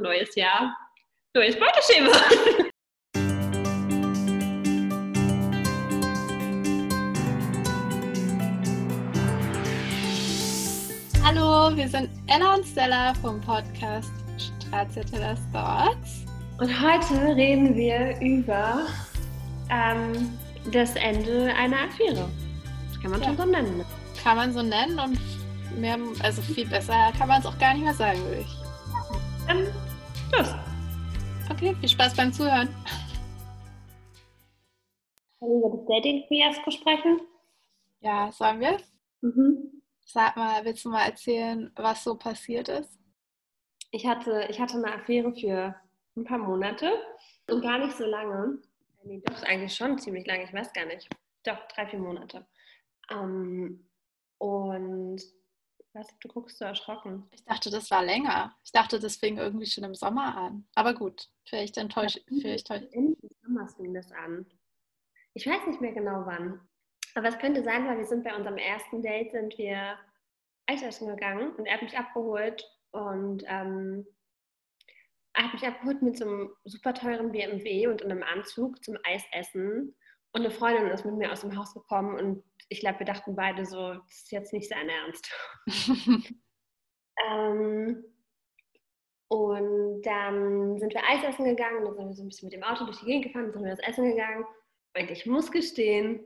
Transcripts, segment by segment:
Neues Jahr, neues Beuteschema. Hallo, wir sind Ella und Stella vom Podcast Stracciatella Thoughts. Und heute reden wir über ähm, das Ende einer Affäre. Kann man ja. schon so nennen. Ne? Kann man so nennen und mehr, also viel besser kann man es auch gar nicht mehr sagen, würde ich. Dann los. Okay, viel Spaß beim Zuhören. Wollen wir über das Dating-Fiasko sprechen? Ja, sollen wir? Mhm. Sag mal, willst du mal erzählen, was so passiert ist? Ich hatte, ich hatte eine Affäre für ein paar Monate und gar nicht so lange. Nee, doch, eigentlich schon ziemlich lange, ich weiß gar nicht. Doch, drei, vier Monate. Ähm, und was, du guckst so erschrocken. Ich dachte, das war länger. Ich dachte, das fing irgendwie schon im Sommer an. Aber gut, vielleicht enttäuscht. Vielleicht Ende des Sommers fing das an. Ich weiß nicht mehr genau wann. Aber es könnte sein, weil wir sind bei unserem ersten Date, sind wir Eisessen gegangen und er hat mich abgeholt und ähm, er hat mich abgeholt mit so einem super teuren BMW und in einem Anzug zum Eisessen. Und eine Freundin ist mit mir aus dem Haus gekommen und ich glaube, wir dachten beide so, das ist jetzt nicht sein Ernst. ähm, und dann sind wir Eis essen gegangen, dann sind wir so ein bisschen mit dem Auto durch die Gegend gefahren, dann sind wir das Essen gegangen. Und ich muss gestehen,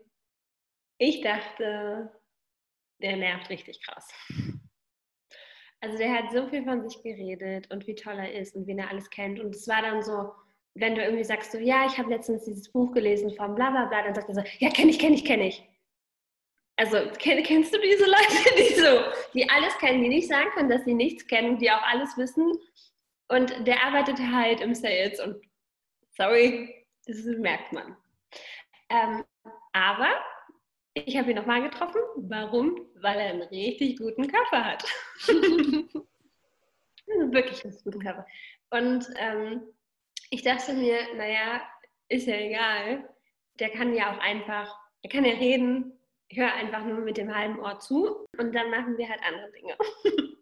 ich dachte, der nervt richtig krass. Also der hat so viel von sich geredet und wie toll er ist und wen er alles kennt. Und es war dann so, wenn du irgendwie sagst, so, ja, ich habe letztens dieses Buch gelesen von bla bla bla, dann sagt er so, ja, kenne ich, kenne ich, kenne ich. Also kennst du diese Leute, die so, die alles kennen, die nicht sagen können, dass sie nichts kennen, die auch alles wissen? Und der arbeitet halt im Sales und sorry, das merkt man. Ähm, aber ich habe ihn nochmal getroffen. Warum? Weil er einen richtig guten Körper hat. Wirklich einen guten Körper. Und ähm, ich dachte mir, naja, ist ja egal. Der kann ja auch einfach, er kann ja reden, höre einfach nur mit dem halben Ohr zu und dann machen wir halt andere Dinge.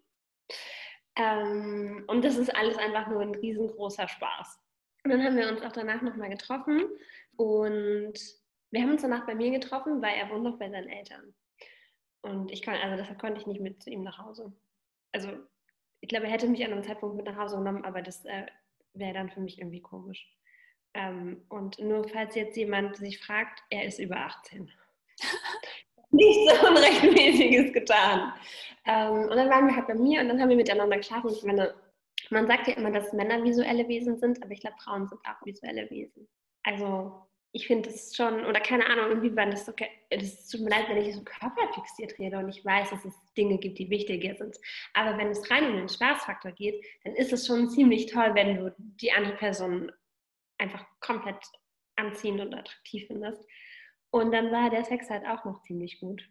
ähm, und das ist alles einfach nur ein riesengroßer Spaß. Und dann haben wir uns auch danach nochmal getroffen und wir haben uns danach bei mir getroffen, weil er wohnt noch bei seinen Eltern. Und ich kann, also deshalb konnte ich nicht mit zu ihm nach Hause. Also ich glaube, er hätte mich an einem Zeitpunkt mit nach Hause genommen, aber das äh, wäre dann für mich irgendwie komisch. Ähm, und nur falls jetzt jemand sich fragt, er ist über 18 nichts Unrechtmäßiges getan. Ähm, und dann waren wir halt bei mir und dann haben wir miteinander geschlafen. Ich meine, man sagt ja immer, dass Männer visuelle Wesen sind, aber ich glaube, Frauen sind auch visuelle Wesen. Also ich finde es schon, oder keine Ahnung, inwiefern das okay, das tut mir leid, wenn ich so körperfixiert rede und ich weiß, dass es Dinge gibt, die wichtiger sind. Aber wenn es rein um den Spaßfaktor geht, dann ist es schon ziemlich toll, wenn du die andere Person einfach komplett anziehend und attraktiv findest. Und dann war der Sex halt auch noch ziemlich gut.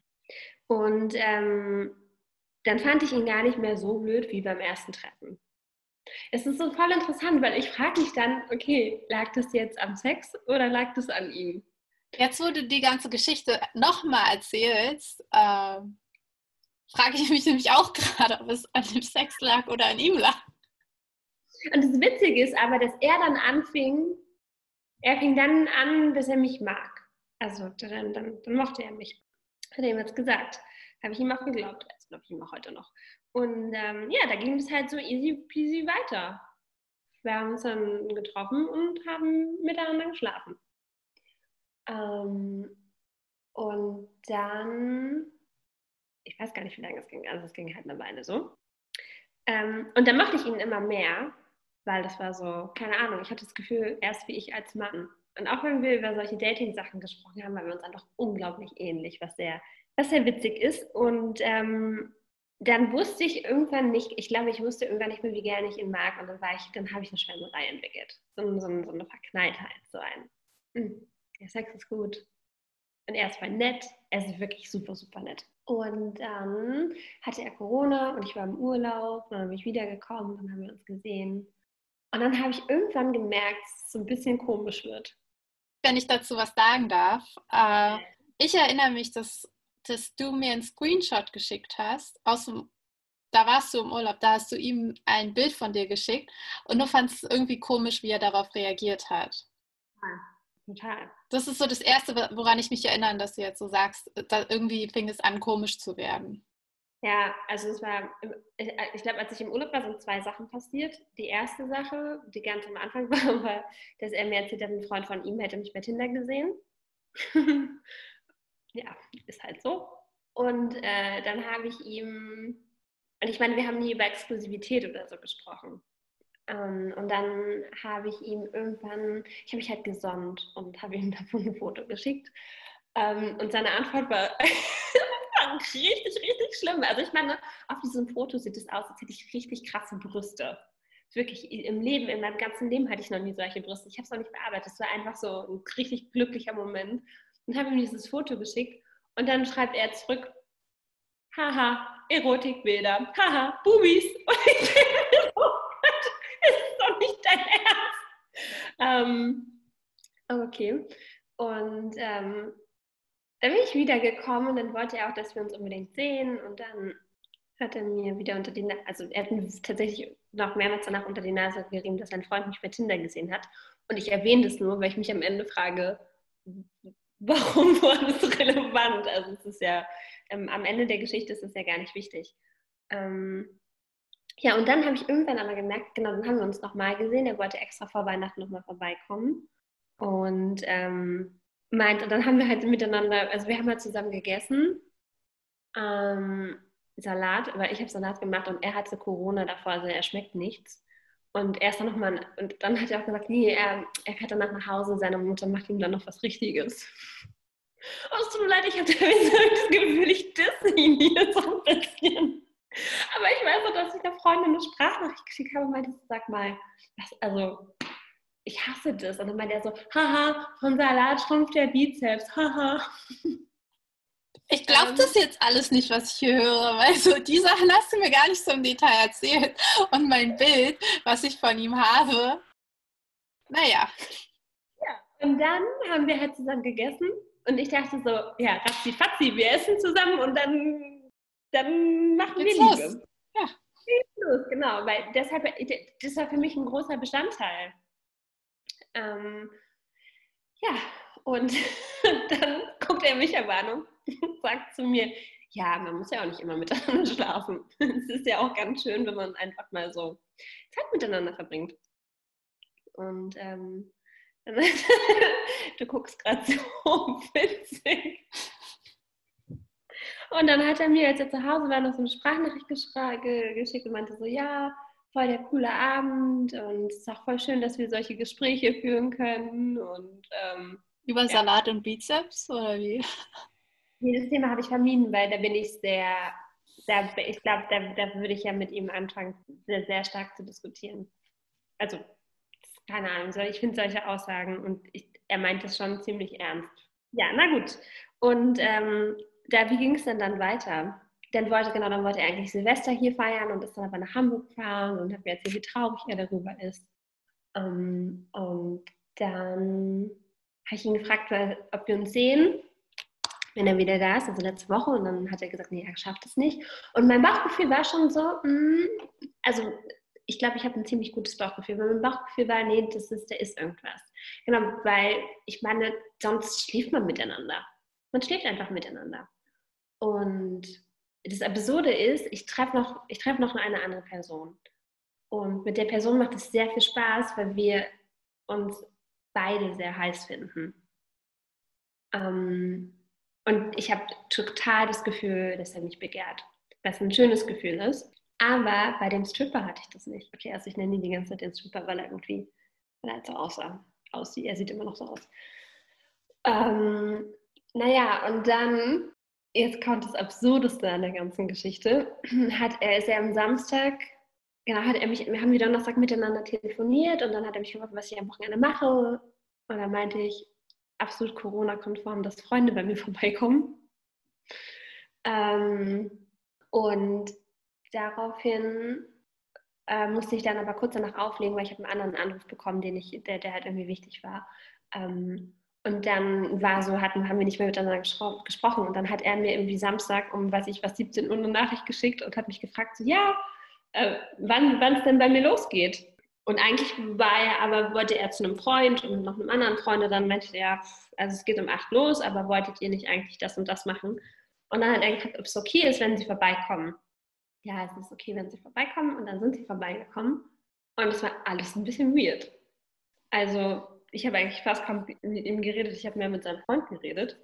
Und ähm, dann fand ich ihn gar nicht mehr so blöd wie beim ersten Treffen. Es ist so voll interessant, weil ich frage mich dann, okay, lag das jetzt am Sex oder lag das an ihm? Jetzt, wo du die ganze Geschichte nochmal erzählst, äh, frage ich mich nämlich auch gerade, ob es an dem Sex lag oder an ihm lag. Und das Witzige ist aber, dass er dann anfing, er fing dann an, dass er mich mag. Also dann, dann, dann mochte er mich. Hat er ihm jetzt gesagt. Habe ich ihm auch geglaubt. Das glaube ich ihm auch heute noch. Und ähm, ja, da ging es halt so easy peasy weiter. Wir haben uns dann getroffen und haben miteinander geschlafen. Ähm, und dann, ich weiß gar nicht, wie lange es ging, also es ging halt eine Weile so. Ähm, und dann mochte ich ihn immer mehr, weil das war so, keine Ahnung, ich hatte das Gefühl, erst wie ich als Mann. Und auch wenn wir über solche Dating-Sachen gesprochen haben, waren wir uns einfach unglaublich ähnlich, was sehr, was sehr witzig ist. Und ähm, dann wusste ich irgendwann nicht, ich glaube, ich wusste irgendwann nicht mehr, wie gerne ich ihn mag. Und dann war ich, dann habe ich eine Schwärmerei entwickelt. So, so, so eine Verknalltheit, so ein. Hm, der Sex ist gut. Und er ist voll nett. Er ist wirklich super, super nett. Und dann hatte er Corona und ich war im Urlaub. Dann bin ich wiedergekommen, dann haben wir uns gesehen. Und dann habe ich irgendwann gemerkt, dass es so ein bisschen komisch wird wenn ich dazu was sagen darf. Äh, ich erinnere mich, dass, dass du mir einen Screenshot geschickt hast aus dem da warst du im Urlaub, da hast du ihm ein Bild von dir geschickt und du fandest es irgendwie komisch, wie er darauf reagiert hat. Ja, total. Das ist so das Erste, woran ich mich erinnere, dass du jetzt so sagst, da irgendwie fing es an, komisch zu werden. Ja, also es war, ich glaube, als ich im Urlaub war, sind zwei Sachen passiert. Die erste Sache, die ganz am Anfang war, war, dass er mir erzählt hat, ein Freund von ihm hätte mich bei Tinder gesehen. ja, ist halt so. Und äh, dann habe ich ihm, und ich meine, wir haben nie über Exklusivität oder so gesprochen. Ähm, und dann habe ich ihm irgendwann, ich habe mich halt gesonnt und habe ihm davon ein Foto geschickt. Ähm, und seine Antwort war, richtig, richtig schlimm. Also ich meine, auf diesem Foto sieht es aus, als hätte ich richtig krasse Brüste. Wirklich, im Leben, in meinem ganzen Leben hatte ich noch nie solche Brüste. Ich habe es noch nicht bearbeitet. Es war einfach so ein richtig glücklicher Moment. Und habe ihm dieses Foto geschickt und dann schreibt er zurück, haha, Erotikbilder, haha, Bubis. Und ich denke, oh Gott, ist doch nicht dein Ernst. Ähm, okay. Und ähm, dann bin ich wiedergekommen und dann wollte er auch, dass wir uns unbedingt sehen. Und dann hat er mir wieder unter die Nase, also er hat mir tatsächlich noch mehrmals danach unter die Nase gerieben, dass sein Freund mich bei Tinder gesehen hat. Und ich erwähne das nur, weil ich mich am Ende frage, warum war das relevant? Also es ist ja, ähm, am Ende der Geschichte ist es ja gar nicht wichtig. Ähm, ja, und dann habe ich irgendwann aber gemerkt, genau, dann haben wir uns nochmal gesehen. Er wollte extra vor Weihnachten nochmal vorbeikommen. Und ähm, meint, und dann haben wir halt miteinander, also wir haben halt zusammen gegessen. Ähm, Salat, weil ich habe Salat gemacht und er hatte Corona davor, also er schmeckt nichts. Und er ist dann nochmal, und dann hat er auch gesagt, nee, er, er fährt danach nach Hause, seine Mutter macht ihm dann noch was Richtiges. Oh, es tut mir leid, ich hatte das Gefühl, ich disse ihn hier so ein bisschen. Aber ich weiß auch, dass ich der Freundin eine Sprachnachricht geschickt habe und meinte, sag mal, was, also, ich hasse das. Und dann meinte er so, haha, von Salat schrumpft der Bizeps, haha. Ich glaube ähm, das jetzt alles nicht, was ich hier höre, weil so die Sachen hast du mir gar nicht so im Detail erzählt. Und mein Bild, was ich von ihm habe, naja. Ja, und dann haben wir halt zusammen gegessen und ich dachte so, ja, Ratzi Fatzi, wir essen zusammen und dann, dann machen Geht's wir Liebe. Los. Ja. Geht's los, genau, weil deshalb, das war für mich ein großer Bestandteil. Ähm, ja, und dann guckt er mich Erwarnung sagt zu mir, ja, man muss ja auch nicht immer miteinander schlafen. Es ist ja auch ganz schön, wenn man einfach mal so Zeit miteinander verbringt. Und ähm, du guckst gerade so witzig. Und dann hat er mir, als er zu Hause war, noch so eine Sprachnachricht geschickt und meinte so, ja, voll der coole Abend und es ist auch voll schön, dass wir solche Gespräche führen können. Und, ähm, Über Salat und Bizeps oder wie? Dieses Thema habe ich vermieden, weil da bin ich sehr, da, ich glaube, da, da würde ich ja mit ihm anfangen, sehr, sehr stark zu diskutieren. Also, keine Ahnung, ich finde solche Aussagen und ich, er meint das schon ziemlich ernst. Ja, na gut. Und ähm, da, wie ging es denn dann weiter? Dann wollte, genau, dann wollte er eigentlich Silvester hier feiern und ist dann aber nach Hamburg gefahren und hat mir erzählt, wie traurig er darüber ist. Ähm, und dann habe ich ihn gefragt, ob wir uns sehen wenn er wieder da ist, also letzte Woche, und dann hat er gesagt, nee, er schafft es nicht. Und mein Bauchgefühl war schon so, mh, mm, also ich glaube, ich habe ein ziemlich gutes Bauchgefühl, weil mein Bauchgefühl war, nee, das ist, da ist irgendwas. Genau, weil ich meine, sonst schläft man miteinander. Man schläft einfach miteinander. Und das Absurde ist, ich treffe noch, treff noch eine andere Person. Und mit der Person macht es sehr viel Spaß, weil wir uns beide sehr heiß finden. Ähm, und ich habe total das Gefühl, dass er mich begehrt, was ein schönes Gefühl ist. Aber bei dem Stripper hatte ich das nicht. Okay, also ich nenne ihn die ganze Zeit den Stripper, weil er irgendwie, weil er halt so aussah, aussieht. Er sieht immer noch so aus. Ähm, naja, und dann, jetzt kommt das Absurdeste an der ganzen Geschichte, hat er, ist er am Samstag, genau, hat er mich, wir haben wieder Donnerstag miteinander telefoniert und dann hat er mich gefragt, was ich am Wochenende mache. Und dann meinte ich, absolut Corona-konform, dass Freunde bei mir vorbeikommen. Ähm, und daraufhin äh, musste ich dann aber kurz danach auflegen, weil ich habe einen anderen Anruf bekommen, den ich, der, der halt irgendwie wichtig war. Ähm, Und dann war so, hatten, haben wir nicht mehr miteinander gesprochen. Und dann hat er mir irgendwie Samstag um, weiß ich was, 17 Uhr eine Nachricht geschickt und hat mich gefragt, so, ja, äh, wann es denn bei mir losgeht. Und eigentlich war er aber, wollte er zu einem Freund und noch einem anderen Freund und dann meinte er, also es geht um acht los, aber wolltet ihr nicht eigentlich das und das machen? Und dann hat er gefragt, ob es okay ist, wenn sie vorbeikommen. Ja, es ist okay, wenn sie vorbeikommen. Und dann sind sie vorbeigekommen. Und es war alles ein bisschen weird. Also ich habe eigentlich fast kaum mit ihm geredet, ich habe mehr mit seinem Freund geredet.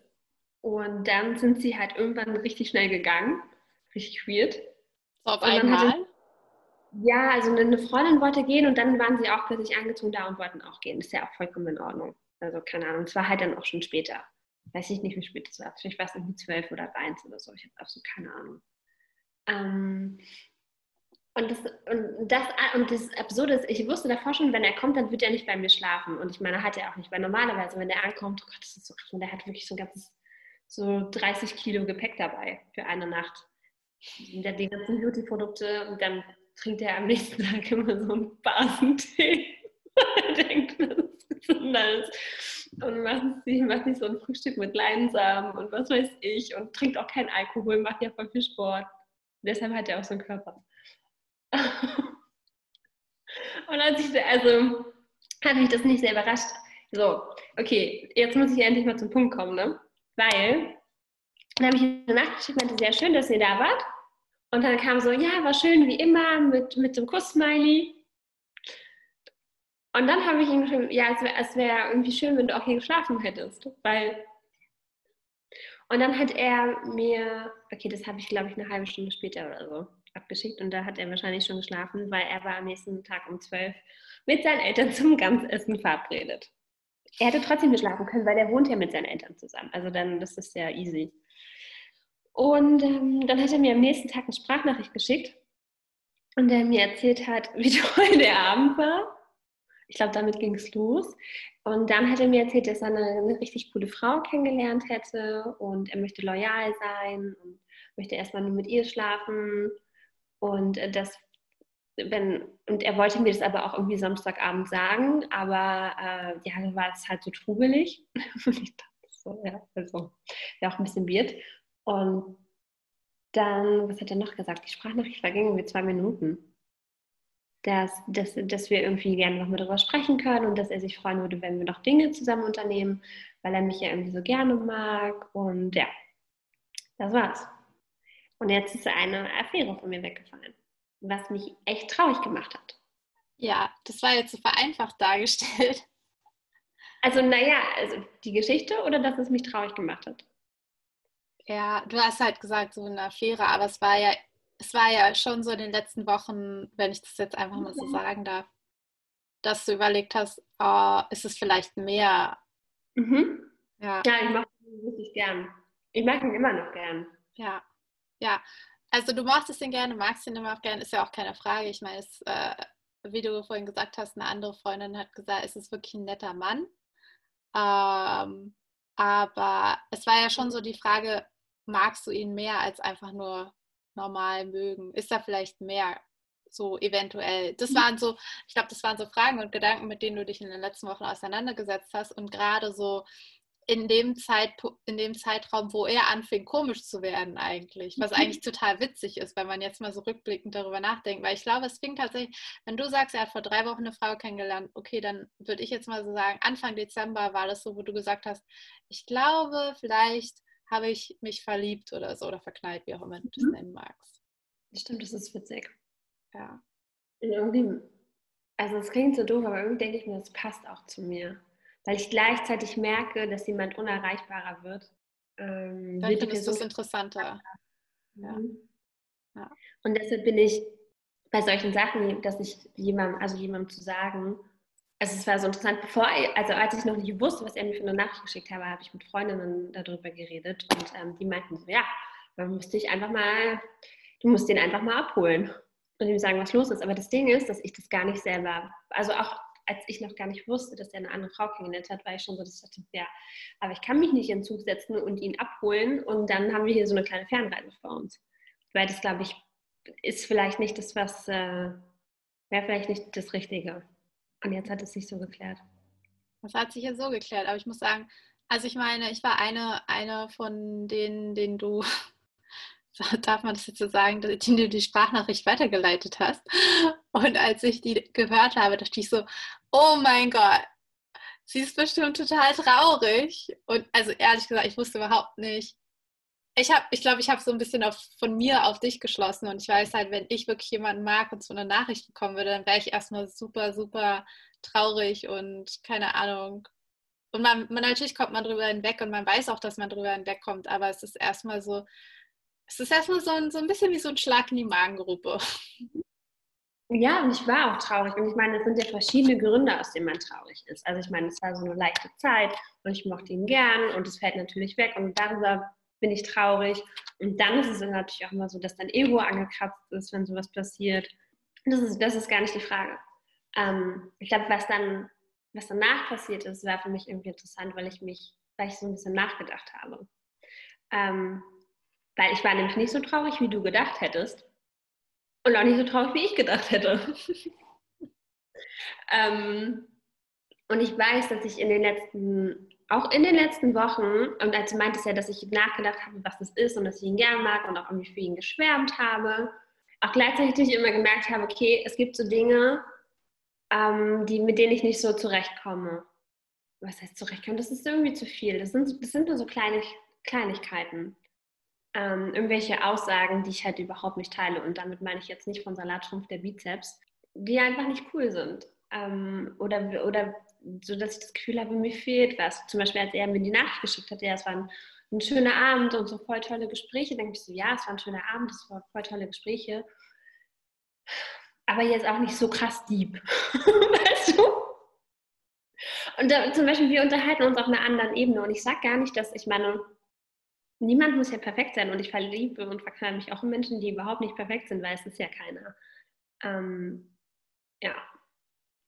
Und dann sind sie halt irgendwann richtig schnell gegangen. Richtig weird. So auf einmal? ja, also eine Freundin wollte gehen und dann waren sie auch plötzlich angezogen da und wollten auch gehen. Das ist ja auch vollkommen in Ordnung. Also keine Ahnung. Es war halt dann auch schon später. Weiß ich nicht, wie spät es war. Vielleicht war es irgendwie zwölf oder eins oder so. Ich habe absolut keine Ahnung. Ähm, und das, und, das, und das Absurde ist, ich wusste davor schon, wenn er kommt, dann wird er nicht bei mir schlafen. Und ich meine, hat er auch nicht, weil normalerweise, wenn er ankommt, oh Gott, das ist so krass, und der hat wirklich so ein ganzes, so 30 Kilo Gepäck dabei für eine Nacht. Der die ganzen Beauty-Produkte und dann trinkt er am nächsten Tag immer so einen Basentee. er denkt, das ist. Und macht sich, macht sich so ein Frühstück mit Leinsamen und was weiß ich und trinkt auch keinen Alkohol, macht ja voll viel Sport. Deshalb hat er auch so einen Körper. und als ich, also, hat mich das nicht sehr überrascht. So, okay, jetzt muss ich endlich mal zum Punkt kommen, ne? Weil, dann habe ich eine Nacht geschickt, meinte, sehr schön, dass ihr da wart. Und dann kam so, ja, war schön wie immer mit, mit dem Kuss-Smiley. Und dann habe ich ihm geschrieben, ja, es wäre wär irgendwie schön, wenn du auch hier geschlafen hättest. Weil. Und dann hat er mir, okay, das habe ich glaube ich eine halbe Stunde später oder so abgeschickt und da hat er wahrscheinlich schon geschlafen, weil er war am nächsten Tag um 12 mit seinen Eltern zum Ganzessen verabredet. Er hätte trotzdem geschlafen können, weil er wohnt ja mit seinen Eltern zusammen. Also dann, das ist ja easy. Und ähm, dann hat er mir am nächsten Tag eine Sprachnachricht geschickt und der mir erzählt hat, wie toll der Abend war. Ich glaube, damit ging es los. Und dann hat er mir erzählt, dass er eine, eine, richtig coole Frau kennengelernt hätte und er möchte loyal sein und möchte erstmal nur mit ihr schlafen und äh, das, wenn, und er wollte mir das aber auch irgendwie Samstagabend sagen, aber äh, ja, dann war es halt so trubelig. ich dachte so, ja, also, ja, auch ein bisschen weird. Und dann, was hat er noch gesagt? Die Sprachnachricht verging irgendwie zwei Minuten. Dass, dass, dass wir irgendwie gerne noch mal darüber sprechen können und dass er sich freuen würde, wenn wir noch Dinge zusammen unternehmen, weil er mich ja irgendwie so gerne mag. Und ja, das war's. Und jetzt ist eine Affäre von mir weggefallen, was mich echt traurig gemacht hat. Ja, das war jetzt so vereinfacht dargestellt. Also, naja, also die Geschichte oder dass es mich traurig gemacht hat? Ja, du hast halt gesagt, so eine Affäre, aber es war ja, es war ja schon so in den letzten Wochen, wenn ich das jetzt einfach mal so mhm. sagen darf, dass du überlegt hast, oh, ist es vielleicht mehr? Mhm. Ja. ja, ich mag ihn wirklich gern. Ich mag ihn immer noch gern. Ja. Ja, also du mochtest ihn gerne, magst ihn immer auch gerne, ist ja auch keine Frage. Ich meine, es, äh, wie du vorhin gesagt hast, eine andere Freundin hat gesagt, es ist wirklich ein netter Mann. Ähm, aber es war ja schon so die Frage, magst du ihn mehr als einfach nur normal mögen? Ist da vielleicht mehr so eventuell? Das waren so, ich glaube, das waren so Fragen und Gedanken, mit denen du dich in den letzten Wochen auseinandergesetzt hast und gerade so in dem, Zeitpunkt, in dem Zeitraum, wo er anfing, komisch zu werden eigentlich. Was mhm. eigentlich total witzig ist, wenn man jetzt mal so rückblickend darüber nachdenkt. Weil ich glaube, es fing tatsächlich, wenn du sagst, er hat vor drei Wochen eine Frau kennengelernt, okay, dann würde ich jetzt mal so sagen, Anfang Dezember war das so, wo du gesagt hast, ich glaube, vielleicht habe ich mich verliebt oder so oder verknallt, wie auch immer du das mhm. nennen magst. Stimmt, das ist witzig. Ja. irgendwie, also es klingt so doof, aber irgendwie denke ich mir, das passt auch zu mir weil ich gleichzeitig merke, dass jemand unerreichbarer wird. Ähm, Dann findest du es interessanter. Ja. Mhm. ja. Und deshalb bin ich bei solchen Sachen, dass ich jemandem, also jemandem zu sagen, also es war so interessant, bevor, also als ich noch nicht wusste, was er mir für eine Nachricht geschickt habe, habe ich mit Freundinnen darüber geredet und ähm, die meinten so, ja, man müsste ich einfach mal, du musst den einfach mal abholen und ihm sagen, was los ist. Aber das Ding ist, dass ich das gar nicht selber, also auch als ich noch gar nicht wusste, dass er eine andere Frau kennengelernt hat, war ich schon so, dass ich dachte, ja, aber ich kann mich nicht in den Zug setzen und ihn abholen und dann haben wir hier so eine kleine Fernreise vor uns. Weil das, glaube ich, ist vielleicht nicht das, was, äh, wäre vielleicht nicht das Richtige. Und jetzt hat es sich so geklärt. Das hat sich ja so geklärt, aber ich muss sagen, Also ich meine, ich war eine, eine von denen, denen du, darf man das jetzt so sagen, denen du die Sprachnachricht weitergeleitet hast. Und als ich die gehört habe, dachte ich so, oh mein Gott, sie ist bestimmt total traurig. Und also ehrlich gesagt, ich wusste überhaupt nicht. Ich habe, ich glaube, ich habe so ein bisschen auf, von mir auf dich geschlossen und ich weiß halt, wenn ich wirklich jemanden mag und so eine Nachricht bekommen würde, dann wäre ich erstmal super, super traurig und keine Ahnung, und man, man, natürlich kommt man drüber hinweg und man weiß auch, dass man drüber hinwegkommt, aber es ist erstmal so, es ist erstmal so ein, so ein bisschen wie so ein Schlag in die Magengruppe. Ja, und ich war auch traurig. Und ich meine, es sind ja verschiedene Gründe, aus denen man traurig ist. Also ich meine, es war so eine leichte Zeit und ich mochte ihn gern und es fällt natürlich weg und darüber bin ich traurig. Und dann ist es natürlich auch immer so, dass dein Ego angekratzt ist, wenn sowas passiert. Das ist, das ist gar nicht die Frage. Ähm, ich glaube, was dann was danach passiert ist, war für mich irgendwie interessant, weil ich mich, weil ich so ein bisschen nachgedacht habe. Ähm, weil ich war nämlich nicht so traurig, wie du gedacht hättest. Und auch nicht so traurig, wie ich gedacht hätte. ähm, und ich weiß, dass ich in den letzten, auch in den letzten Wochen, und als du meintest ja, dass ich nachgedacht habe, was das ist und dass ich ihn gern mag und auch irgendwie für ihn geschwärmt habe, auch gleichzeitig immer gemerkt habe, okay, es gibt so Dinge, ähm, die, mit denen ich nicht so zurechtkomme. Was heißt zurechtkommen? Das ist irgendwie zu viel. Das sind, das sind nur so kleine, Kleinigkeiten. Ähm, irgendwelche Aussagen, die ich halt überhaupt nicht teile. Und damit meine ich jetzt nicht von Salatschrumpf der Bizeps, die einfach nicht cool sind. Ähm, oder, oder so, dass ich das Gefühl habe, mir fehlt was. Zum Beispiel, als er mir die Nachricht geschickt hat, ja, es war ein, ein schöner Abend und so voll tolle Gespräche, denke ich so, ja, es war ein schöner Abend, es waren voll tolle Gespräche aber jetzt auch nicht so krass deep. weißt du? Und da, zum Beispiel, wir unterhalten uns auf einer anderen Ebene und ich sage gar nicht, dass ich meine, niemand muss ja perfekt sein und ich verliebe und verknall mich auch in Menschen, die überhaupt nicht perfekt sind, weil es ist ja keiner. Ähm, ja,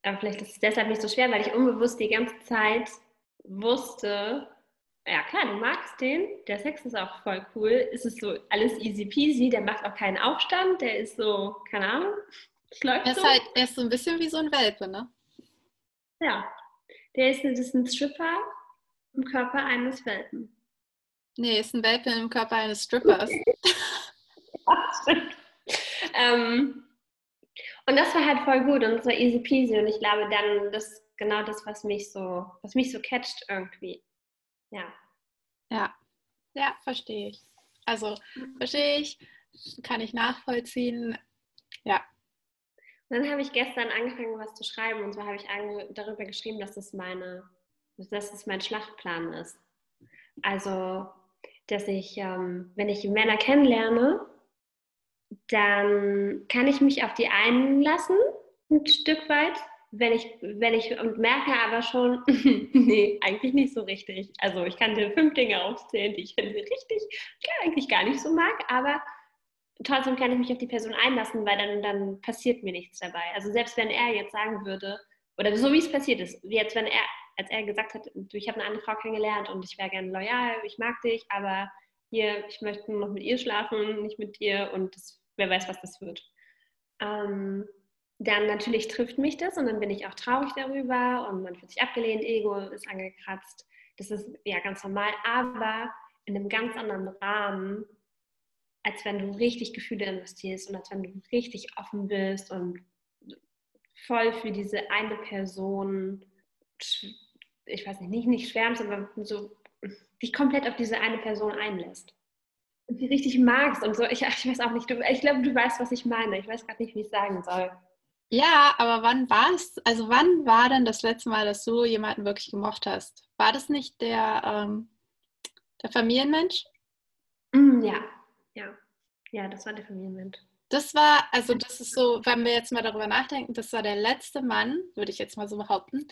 aber vielleicht ist es deshalb nicht so schwer, weil ich unbewusst die ganze Zeit wusste, ja klar, du magst den, der Sex ist auch voll cool, ist es so alles easy peasy, der macht auch keinen Aufstand, der ist so, keine Ahnung, er ist, so. halt, er ist so ein bisschen wie so ein Welpe, ne? Ja. Der ist, das ist ein Stripper im Körper eines Welpen. Nee, ist ein Welpe im Körper eines Strippers. ähm, und das war halt voll gut und so easy peasy. Und ich glaube, dann das ist genau das, was mich so, was mich so catcht irgendwie. Ja. Ja. Ja, verstehe ich. Also verstehe ich, kann ich nachvollziehen. Ja, dann habe ich gestern angefangen, was zu schreiben. Und zwar habe ich darüber geschrieben, dass das, meine, dass das mein Schlachtplan ist. Also, dass ich, ähm, wenn ich Männer kennenlerne, dann kann ich mich auf die einlassen, ein Stück weit. Wenn ich, wenn ich und merke aber schon, nee, eigentlich nicht so richtig. Also ich kann dir fünf Dinge aufzählen, die ich finde richtig, ja, eigentlich gar nicht so mag, aber trotzdem kann ich mich auf die Person einlassen, weil dann, dann passiert mir nichts dabei. Also selbst wenn er jetzt sagen würde, oder so wie es passiert ist, jetzt wenn er, als er gesagt hat, ich habe eine andere Frau kennengelernt und ich wäre gerne loyal, ich mag dich, aber hier, ich möchte nur noch mit ihr schlafen, nicht mit dir und das, wer weiß, was das wird. Ähm, dann natürlich trifft mich das und dann bin ich auch traurig darüber und man fühlt sich abgelehnt, Ego ist angekratzt. Das ist ja ganz normal, aber in einem ganz anderen Rahmen als wenn du richtig Gefühle investierst und als wenn du richtig offen bist und voll für diese eine Person, ich weiß nicht, nicht, nicht schwärmst, aber so dich komplett auf diese eine Person einlässt. Und die richtig magst und so. Ich, ich weiß auch nicht, du, ich glaube, du weißt, was ich meine. Ich weiß gerade nicht, wie ich es sagen soll. Ja, aber wann war es, also wann war denn das letzte Mal, dass du jemanden wirklich gemocht hast? War das nicht der, ähm, der Familienmensch? Mm, ja, ja. Ja, das war der Familienmensch. Das war, also das ist so, wenn wir jetzt mal darüber nachdenken, das war der letzte Mann, würde ich jetzt mal so behaupten,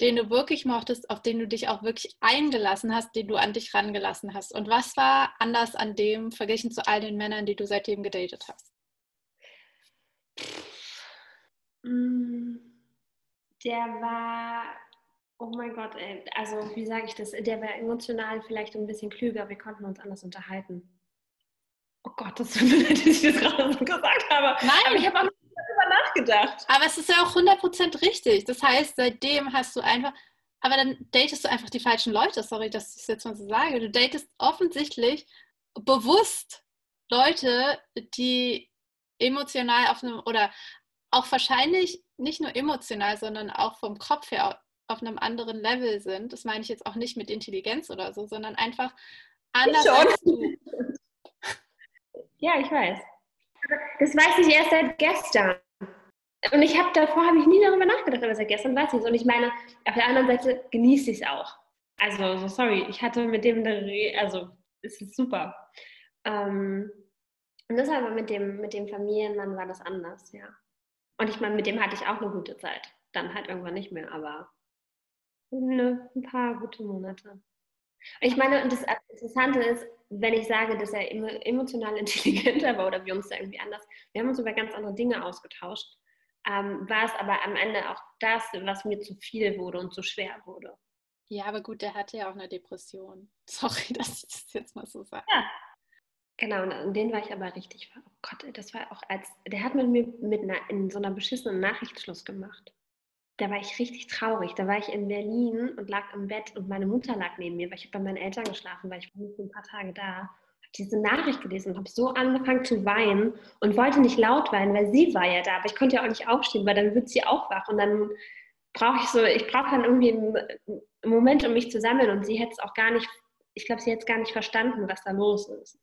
den du wirklich mochtest, auf den du dich auch wirklich eingelassen hast, den du an dich rangelassen hast. Und was war anders an dem verglichen zu all den Männern, die du seitdem gedatet hast? Mm, der war, oh mein Gott, ey, also wie sage ich das, der war emotional vielleicht ein bisschen klüger, wir konnten uns anders unterhalten. Oh Gott, das tut mir leid, dass ich das gerade so gesagt habe. Nein. Aber ich habe auch nachgedacht. Aber es ist ja auch 100% richtig. Das heißt, seitdem hast du einfach, aber dann datest du einfach die falschen Leute. Sorry, dass ich es jetzt mal so sage. Du datest offensichtlich bewusst Leute, die emotional auf einem oder auch wahrscheinlich nicht nur emotional, sondern auch vom Kopf her auf einem anderen Level sind. Das meine ich jetzt auch nicht mit Intelligenz oder so, sondern einfach anders als du. Ja, ich weiß. Das weiß ich erst seit gestern. Und ich habe davor habe ich nie darüber nachgedacht, aber seit gestern weiß ich es. Und ich meine, auf der anderen Seite genieße ich es auch. Also, so sorry, ich hatte mit dem, also es ist super. Ähm, und das aber mit dem, mit dem Familienmann war das anders, ja. Und ich meine, mit dem hatte ich auch eine gute Zeit. Dann halt irgendwann nicht mehr, aber ne, ein paar gute Monate. Ich meine, das Interessante ist, wenn ich sage, dass er emotional intelligenter war oder wir uns da irgendwie anders, wir haben uns über ganz andere Dinge ausgetauscht, ähm, war es aber am Ende auch das, was mir zu viel wurde und zu schwer wurde. Ja, aber gut, der hatte ja auch eine Depression. Sorry, dass ich das jetzt mal so sage. Ja. Genau, und den war ich aber richtig, oh Gott, das war auch als, der hat mit mir mit einer, in so einer beschissenen Nachricht Schluss gemacht da war ich richtig traurig. Da war ich in Berlin und lag im Bett und meine Mutter lag neben mir, weil ich habe bei meinen Eltern geschlafen, weil ich war nur ein paar Tage da. Diese Nachricht gelesen und habe so angefangen zu weinen und wollte nicht laut weinen, weil sie war ja da, aber ich konnte ja auch nicht aufstehen, weil dann wird sie auch wach und dann brauche ich so, ich brauche dann irgendwie einen Moment, um mich zu sammeln und sie hätte es auch gar nicht, ich glaube, sie hätte es gar nicht verstanden, was da los ist.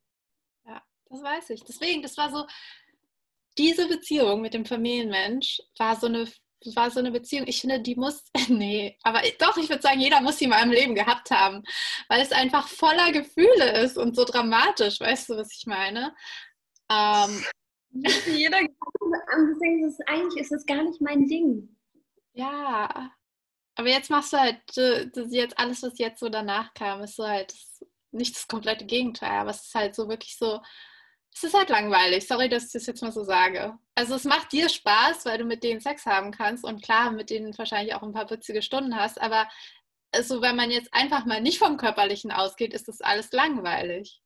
Ja, das weiß ich. Deswegen, das war so, diese Beziehung mit dem Familienmensch war so eine war so eine Beziehung, ich finde, die muss, nee, aber doch, ich würde sagen, jeder muss sie mal im Leben gehabt haben, weil es einfach voller Gefühle ist und so dramatisch, weißt du, was ich meine? Ähm, jeder deswegen ist es, eigentlich ist es gar nicht mein Ding. Ja, aber jetzt machst du halt, das jetzt alles, was jetzt so danach kam, ist so halt nicht das komplette Gegenteil, aber es ist halt so wirklich so, es ist halt langweilig. Sorry, dass ich das jetzt mal so sage. Also es macht dir Spaß, weil du mit denen Sex haben kannst und klar, mit denen wahrscheinlich auch ein paar witzige Stunden hast, aber so, wenn man jetzt einfach mal nicht vom Körperlichen ausgeht, ist das alles langweilig.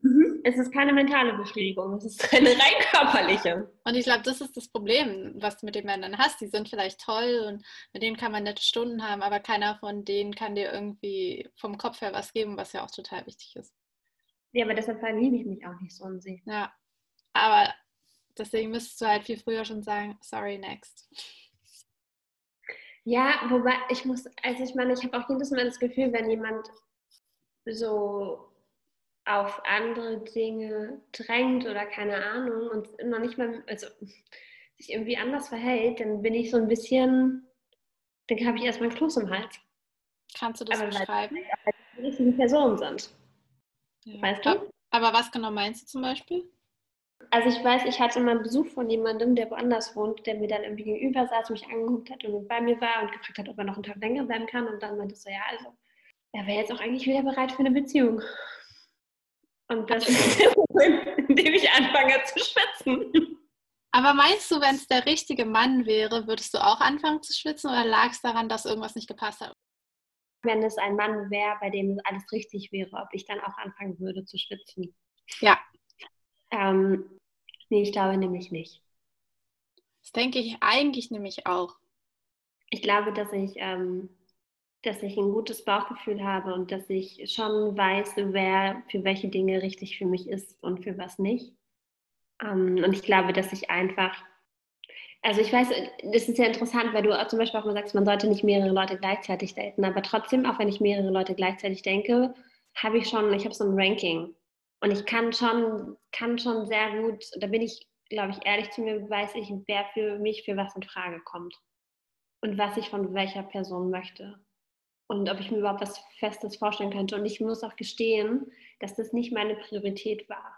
Mhm. Es ist keine mentale Befriedigung, es ist eine rein körperliche. Und ich glaube, das ist das Problem, was du mit den Männern hast. Die sind vielleicht toll und mit denen kann man nette Stunden haben, aber keiner von denen kann dir irgendwie vom Kopf her was geben, was ja auch total wichtig ist. Ja, aber deshalb verliebe ich mich auch nicht so in sie. Ja, aber deswegen müsstest du halt viel früher schon sagen, sorry, next. Ja, wobei ich muss, also ich meine, ich habe auch jedes Mal das Gefühl, wenn jemand so auf andere Dinge drängt oder keine Ahnung und noch nicht mal, also sich irgendwie anders verhält, dann bin ich so ein bisschen, dann habe ich erstmal ein Kloß im Hals. Kannst du das Aber beschreiben? Weil die richtigen Personen sind. Ja. Weißt du? Aber was genau meinst du zum Beispiel? Also ich weiß, ich hatte mal Besuch von jemandem, der woanders wohnt, der mir dann irgendwie gegenüber saß, mich angeguckt hat und bei mir war und gefragt hat, ob er noch einen Tag länger bleiben kann. Und dann meinte ich so, ja, also er wäre jetzt auch eigentlich wieder bereit für eine Beziehung. Und das ist der Moment, in dem ich anfange zu schwitzen. Aber meinst du, wenn es der richtige Mann wäre, würdest du auch anfangen zu schwitzen oder lag es daran, dass irgendwas nicht gepasst hat? Wenn es ein Mann wäre, bei dem alles richtig wäre, ob ich dann auch anfangen würde zu schwitzen. Ja. Ähm, nee, ich glaube nämlich nicht. Das denke ich eigentlich nämlich auch. Ich glaube, dass ich, ähm, dass ich ein gutes Bauchgefühl habe und dass ich schon weiß, wer für welche Dinge richtig für mich ist und für was nicht. Ähm, und ich glaube, dass ich einfach also ich weiß, das ist ja interessant, weil du zum Beispiel auch mal sagst, man sollte nicht mehrere Leute gleichzeitig daten, aber trotzdem, auch wenn ich mehrere Leute gleichzeitig denke, habe ich schon, ich habe so ein Ranking und ich kann schon, kann schon sehr gut, da bin ich, glaube ich, ehrlich zu mir, weiß ich, wer für mich für was in Frage kommt und was ich von welcher Person möchte und ob ich mir überhaupt was Festes vorstellen könnte. Und ich muss auch gestehen, dass das nicht meine Priorität war,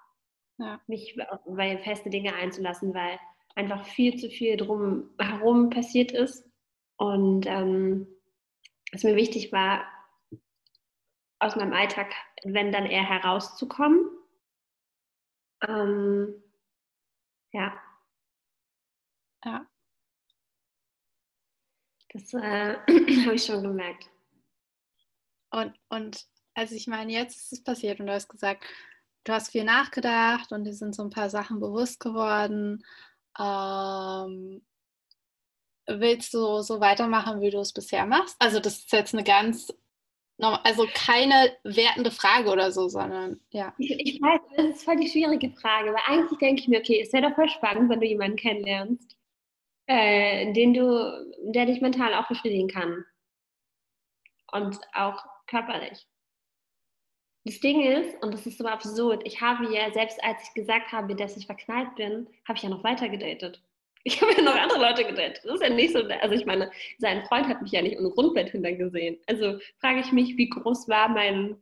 ja. mich bei feste Dinge einzulassen, weil einfach viel zu viel drum herum passiert ist. Und ähm, es mir wichtig war, aus meinem Alltag, wenn dann eher herauszukommen. Ähm, ja. Ja. Das äh, habe ich schon gemerkt. Und, und also ich meine, jetzt ist es passiert und du hast gesagt, du hast viel nachgedacht und dir sind so ein paar Sachen bewusst geworden ähm, willst du so weitermachen, wie du es bisher machst? Also das ist jetzt eine ganz, also keine wertende Frage oder so, sondern ja. Ich, ich weiß, das ist voll die schwierige Frage, weil eigentlich denke ich mir, okay, es wäre doch voll spannend, wenn du jemanden kennenlernst, äh, den du, der dich mental auch befriedigen kann. Und auch körperlich. Das Ding ist, und das ist so absurd, ich habe ja, selbst als ich gesagt habe, dass ich verknallt bin, habe ich ja noch weiter gedatet. Ich habe ja noch andere Leute gedatet. Das ist ja nicht so, also ich meine, sein Freund hat mich ja nicht ohne Grundbett hintergesehen. Also frage ich mich, wie groß war mein,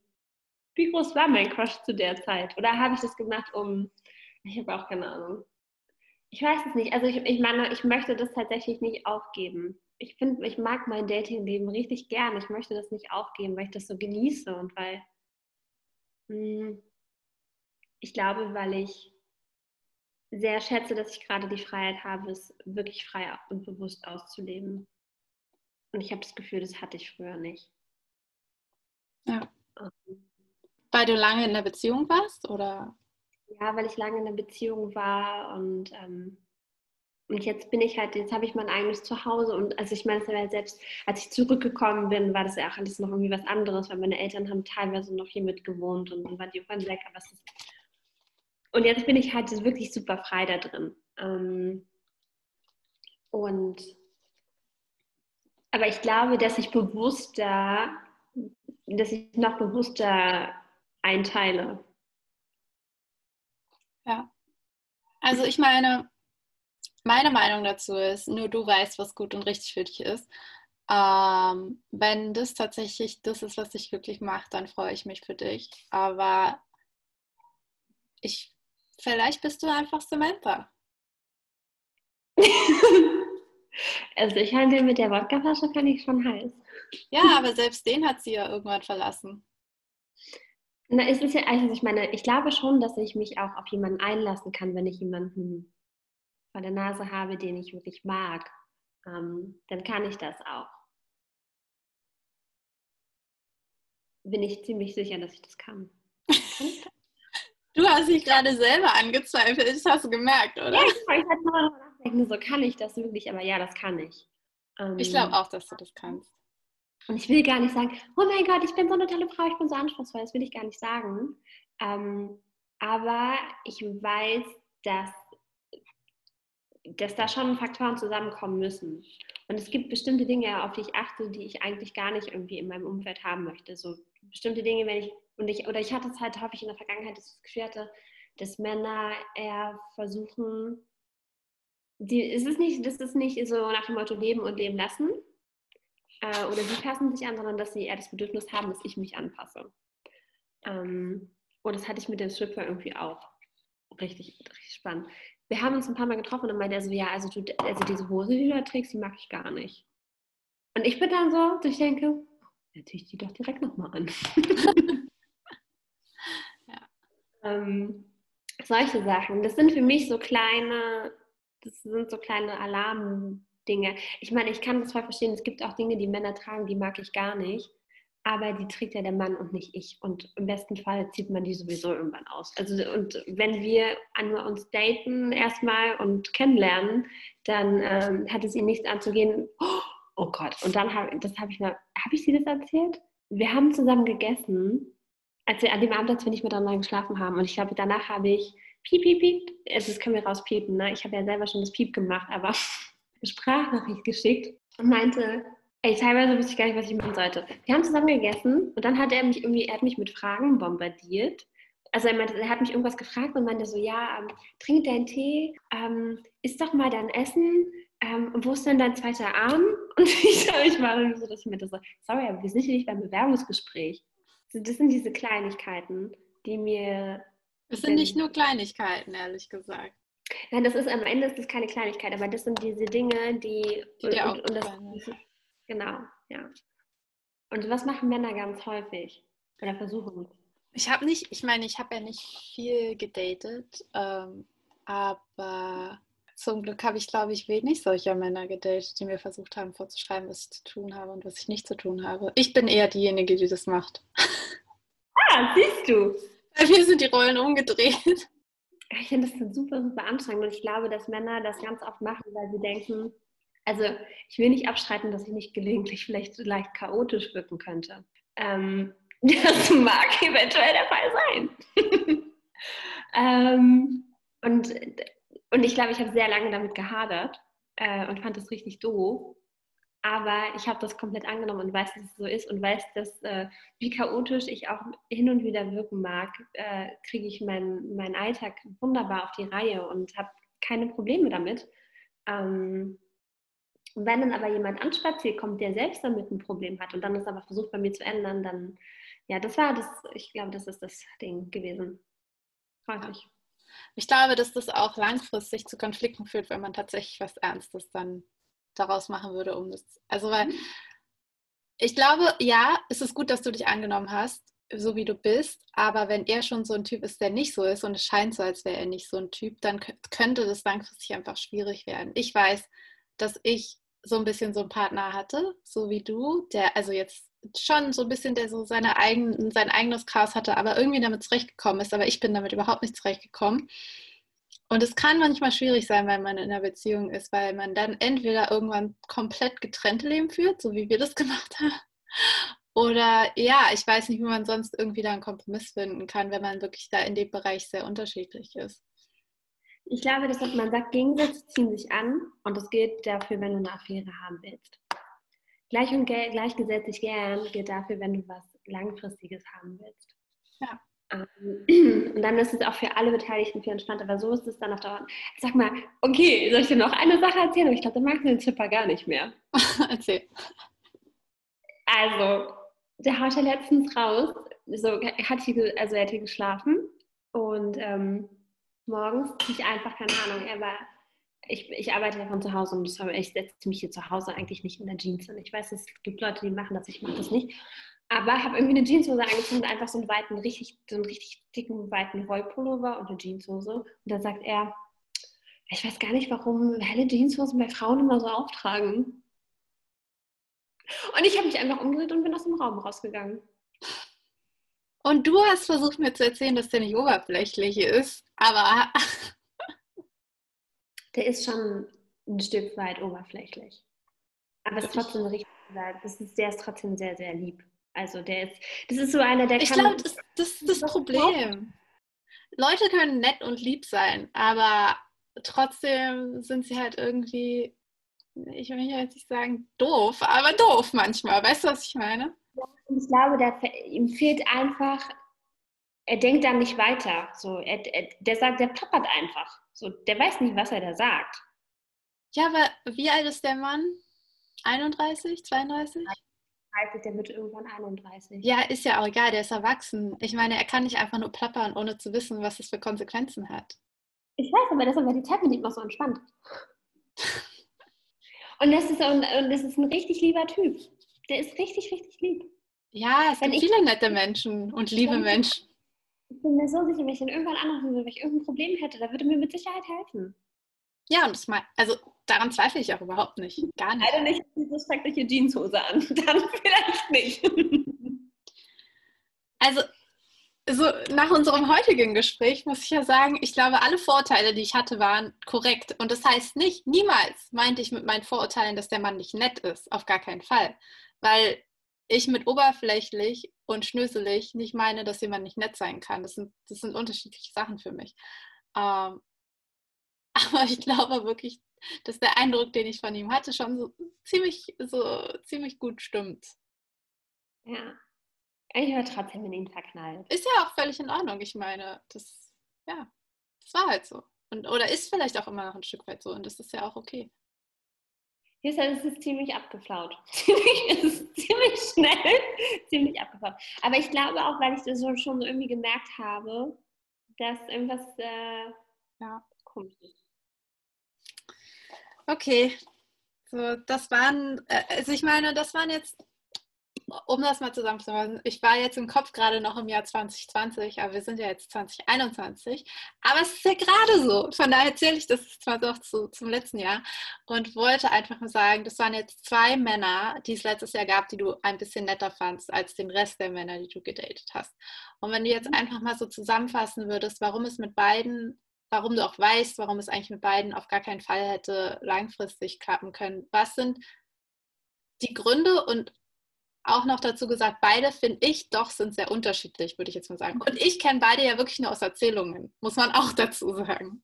wie groß war mein Crush zu der Zeit? Oder habe ich das gemacht, um, ich habe auch keine Ahnung. Ich weiß es nicht. Also ich, ich meine, ich möchte das tatsächlich nicht aufgeben. Ich finde, ich mag mein Datingleben richtig gern. Ich möchte das nicht aufgeben, weil ich das so genieße und weil ich glaube, weil ich sehr schätze, dass ich gerade die Freiheit habe, es wirklich frei und bewusst auszuleben. Und ich habe das Gefühl, das hatte ich früher nicht. Ja. Ähm. weil du lange in einer Beziehung warst, oder? Ja, weil ich lange in einer Beziehung war und ähm, und jetzt bin ich halt, jetzt habe ich mein eigenes Zuhause und also ich meine, ja selbst als ich zurückgekommen bin, war das ja auch alles noch irgendwie was anderes, weil meine Eltern haben teilweise noch hier mitgewohnt und dann waren die irgendwann weg. Aber ist, und jetzt bin ich halt wirklich super frei da drin. Ähm, und aber ich glaube, dass ich bewusster, dass ich noch bewusster einteile. Ja. Also ich meine, meine Meinung dazu ist, nur du weißt, was gut und richtig für dich ist. Ähm, wenn das tatsächlich das ist, was dich glücklich macht, dann freue ich mich für dich. Aber ich, vielleicht bist du einfach Samantha. also ich halte mit der Wodkaflasche kann ich schon heiß. Ja, aber selbst den hat sie ja irgendwann verlassen. Na, ist es ja, also ich meine, ich glaube schon, dass ich mich auch auf jemanden einlassen kann, wenn ich jemanden vor der Nase habe, den ich wirklich mag, ähm, dann kann ich das auch. Bin ich ziemlich sicher, dass ich das kann. du hast dich gerade selber angezweifelt, das hast du gemerkt, oder? Ja, ich, hatte mal nachdenken, so kann ich das wirklich, aber ja, das kann ich. Ähm, ich glaube auch, dass du das kannst. Und ich will gar nicht sagen, oh mein Gott, ich bin so eine tolle Frau, ich bin so anspruchsvoll, das will ich gar nicht sagen. Ähm, aber ich weiß, dass dass da schon Faktoren zusammenkommen müssen. Und es gibt bestimmte Dinge, auf die ich achte, die ich eigentlich gar nicht irgendwie in meinem Umfeld haben möchte. So bestimmte Dinge, wenn ich, und ich, oder ich hatte es halt häufig in der Vergangenheit, dass ich das Gefühl hatte, dass Männer eher versuchen, die, es ist nicht, das ist nicht so nach dem Motto leben und leben lassen, äh, oder sie passen sich an, sondern dass sie eher das Bedürfnis haben, dass ich mich anpasse. Ähm, und das hatte ich mit dem Stripper irgendwie auch. Richtig, richtig spannend wir haben uns ein paar Mal getroffen und meinte er so, ja, also, du, also diese Hose, die du da trägst, die mag ich gar nicht. Und ich bin dann so, ich denke, oh, ja, zieh ich die doch direkt nochmal an. ja. ähm, solche Sachen. Das sind für mich so kleine, das sind so kleine Alarmdinge. Ich meine, ich kann das voll verstehen. Es gibt auch Dinge, die Männer tragen, die mag ich gar nicht aber die trägt ja der Mann und nicht ich. Und im besten Fall zieht man die sowieso irgendwann aus. Also und wenn wir nur uns daten erstmal und kennenlernen, dann ähm, hat es ihn nichts anzugehen. Oh Gott! Und dann habe das habe ich mal, habe ich sie das erzählt? Wir haben zusammen gegessen, als wir an dem Abend, als wir nicht miteinander geschlafen haben. Und ich glaube, danach habe ich piep, piep, piep. Also das können wir rauspiepen. Ne? Ich habe ja selber schon das Piep gemacht, aber Sprachnachricht geschickt und meinte, Ey, teilweise wusste ich gar nicht, was ich machen sollte. Wir haben zusammen gegessen und dann hat er mich irgendwie, er hat mich mit Fragen bombardiert. Also er, meinte, er hat mich irgendwas gefragt und meinte so, ja, ähm, trink deinen Tee, ähm, isst doch mal dein Essen, ähm, wo ist denn dein zweiter Arm? Und ich, ich war irgendwie so, dass ich mir das so, sorry, aber wir sind hier nicht beim Bewerbungsgespräch. Das sind diese Kleinigkeiten, die mir... Es sind nicht nur Kleinigkeiten, ehrlich gesagt. Nein, das ist am Ende ist das keine Kleinigkeit, aber das sind diese Dinge, die, die und, und, und das, Genau, ja. Und was machen Männer ganz häufig oder versuchen? Ich habe nicht, ich meine, ich habe ja nicht viel gedatet, ähm, aber zum Glück habe ich, glaube ich, wenig solcher Männer gedatet, die mir versucht haben vorzuschreiben, was ich zu tun habe und was ich nicht zu tun habe. Ich bin eher diejenige, die das macht. Ah, siehst du. Bei mir sind die Rollen umgedreht. Ich finde das super, super anstrengend und ich glaube, dass Männer das ganz oft machen, weil sie denken, Also ich will nicht abstreiten, dass ich nicht gelegentlich vielleicht leicht chaotisch wirken könnte. Ähm, das mag eventuell der Fall sein. ähm, und, und ich glaube, ich habe sehr lange damit gehadert äh, und fand das richtig doof. Aber ich habe das komplett angenommen und weiß, dass es so ist und weiß, dass äh, wie chaotisch ich auch hin und wieder wirken mag, äh, kriege ich meinen mein Alltag wunderbar auf die Reihe und habe keine Probleme damit. Ähm, wenn dann aber jemand anspaziert kommt, der selbst damit ein Problem hat und dann es aber versucht bei mir zu ändern, dann, ja, das war das, ich glaube, das ist das Ding gewesen. Häufig. Ich glaube, dass das auch langfristig zu Konflikten führt, wenn man tatsächlich was Ernstes dann daraus machen würde, um das. Also, weil mhm. ich glaube, ja, es ist gut, dass du dich angenommen hast, so wie du bist, aber wenn er schon so ein Typ ist, der nicht so ist und es scheint so, als wäre er nicht so ein Typ, dann könnte das langfristig einfach schwierig werden. Ich weiß, dass ich so ein bisschen so einen Partner hatte, so wie du, der also jetzt schon so ein bisschen, der so seine eigen, sein eigenes Chaos hatte, aber irgendwie damit zurechtgekommen ist, aber ich bin damit überhaupt nicht zurechtgekommen. Und es kann manchmal schwierig sein, wenn man in einer Beziehung ist, weil man dann entweder irgendwann komplett getrennte Leben führt, so wie wir das gemacht haben, oder ja, ich weiß nicht, wie man sonst irgendwie da einen Kompromiss finden kann, wenn man wirklich da in dem Bereich sehr unterschiedlich ist. Ich glaube, dass man sagt, Gegensätze ziehen sich an und das gilt dafür, wenn du eine Affäre haben willst. Gleich und gleichgesetzlich gern gilt dafür, wenn du was Langfristiges haben willst. Ja. Ähm, und dann ist es auch für alle Beteiligten viel entspannter, aber so ist es dann auf Dauer. Sag mal, okay, soll ich dir noch eine Sache erzählen? Aber ich glaube, dann magst du den Zipper gar nicht mehr. Erzähl. Also, der haut ja letztens raus, so hat hier, also er hat hier geschlafen und ähm, morgens ich einfach, keine Ahnung, er war ich, ich, arbeite ja von zu Hause und ich setze mich hier zu Hause eigentlich nicht in der Jeans an. Ich weiß, es gibt Leute, die machen das, ich mache das nicht aber habe irgendwie eine Jeanshose angezogen und einfach so einen weiten, richtig, so einen richtig dicken, weiten Wollpullover und eine Jeanshose. Und dann sagt er, ich weiß gar nicht, warum helle Jeanshosen bei Frauen immer so auftragen. Und ich habe mich einfach umgedreht und bin aus dem Raum rausgegangen. Und du hast versucht mir zu erzählen, dass der nicht oberflächlich ist, aber. der ist schon ein Stück weit oberflächlich. Aber es ist trotzdem richtig, das ist, der ist trotzdem sehr, sehr lieb. Also der ist, das ist so einer, der ich kann... Ich glaube, das, das ist das Problem. Leute können nett und lieb sein, aber trotzdem sind sie halt irgendwie, ich will jetzt nicht sagen doof, aber doof manchmal. Weißt du, was ich meine? Ich glaube, der, ihm fehlt einfach, er denkt dann nicht weiter. So, er, er, der sagt, der plappert einfach. So, der weiß nicht, was er da sagt. Ja, aber wie alt ist der Mann? 31, 32? 30, der wird irgendwann 31. Ja, ist ja auch egal, der ist erwachsen. Ich meine, er kann nicht einfach nur plappern, ohne zu wissen, was es für Konsequenzen hat. Ich weiß, aber deshalb war die mit ihm noch so entspannt. und, das ist, und, und das ist ein richtig lieber Typ. Der ist richtig, richtig lieb. Ja, es wenn gibt ich, viele nette Menschen und liebe Menschen. Ich bin mir so sicher, wenn ich ihn irgendwann anrufen würde, wenn ich irgendein Problem hätte, da würde mir mit Sicherheit helfen. Ja, und das mal, also daran zweifle ich auch überhaupt nicht. Gar nicht. Leider nicht diese schreckliche Jeanshose an. Dann vielleicht nicht. Also, so nach unserem heutigen Gespräch muss ich ja sagen, ich glaube, alle Vorteile, die ich hatte, waren korrekt. Und das heißt nicht, niemals meinte ich mit meinen Vorurteilen, dass der Mann nicht nett ist. Auf gar keinen Fall. Weil ich mit oberflächlich und schnöselig nicht meine, dass jemand nicht nett sein kann. Das sind, das sind unterschiedliche Sachen für mich. Ähm, aber ich glaube wirklich, dass der Eindruck, den ich von ihm hatte, schon so ziemlich, so ziemlich gut stimmt. Ja. Ich höre trotzdem in ihn verknallt. Ist ja auch völlig in Ordnung. Ich meine, das, ja, das war halt so. Und, oder ist vielleicht auch immer noch ein Stück weit so und das ist ja auch okay. Hier ist es ist ziemlich abgeflaut. es ist ziemlich schnell, ziemlich abgeflaut. Aber ich glaube auch, weil ich das schon irgendwie gemerkt habe, dass irgendwas äh, ja. komisch ist. Okay. So, das waren, äh, also ich meine, das waren jetzt, um das mal zusammenzufassen, ich war jetzt im Kopf gerade noch im Jahr 2020, aber wir sind ja jetzt 2021. Aber es ist ja gerade so. Von daher erzähle ich das zwar doch zu, zum letzten Jahr und wollte einfach mal sagen, das waren jetzt zwei Männer, die es letztes Jahr gab, die du ein bisschen netter fandst als den Rest der Männer, die du gedatet hast. Und wenn du jetzt mhm. einfach mal so zusammenfassen würdest, warum es mit beiden warum du auch weißt, warum es eigentlich mit beiden auf gar keinen Fall hätte langfristig klappen können. Was sind die Gründe und auch noch dazu gesagt, beide finde ich doch sind sehr unterschiedlich, würde ich jetzt mal sagen. Und ich kenne beide ja wirklich nur aus Erzählungen, muss man auch dazu sagen.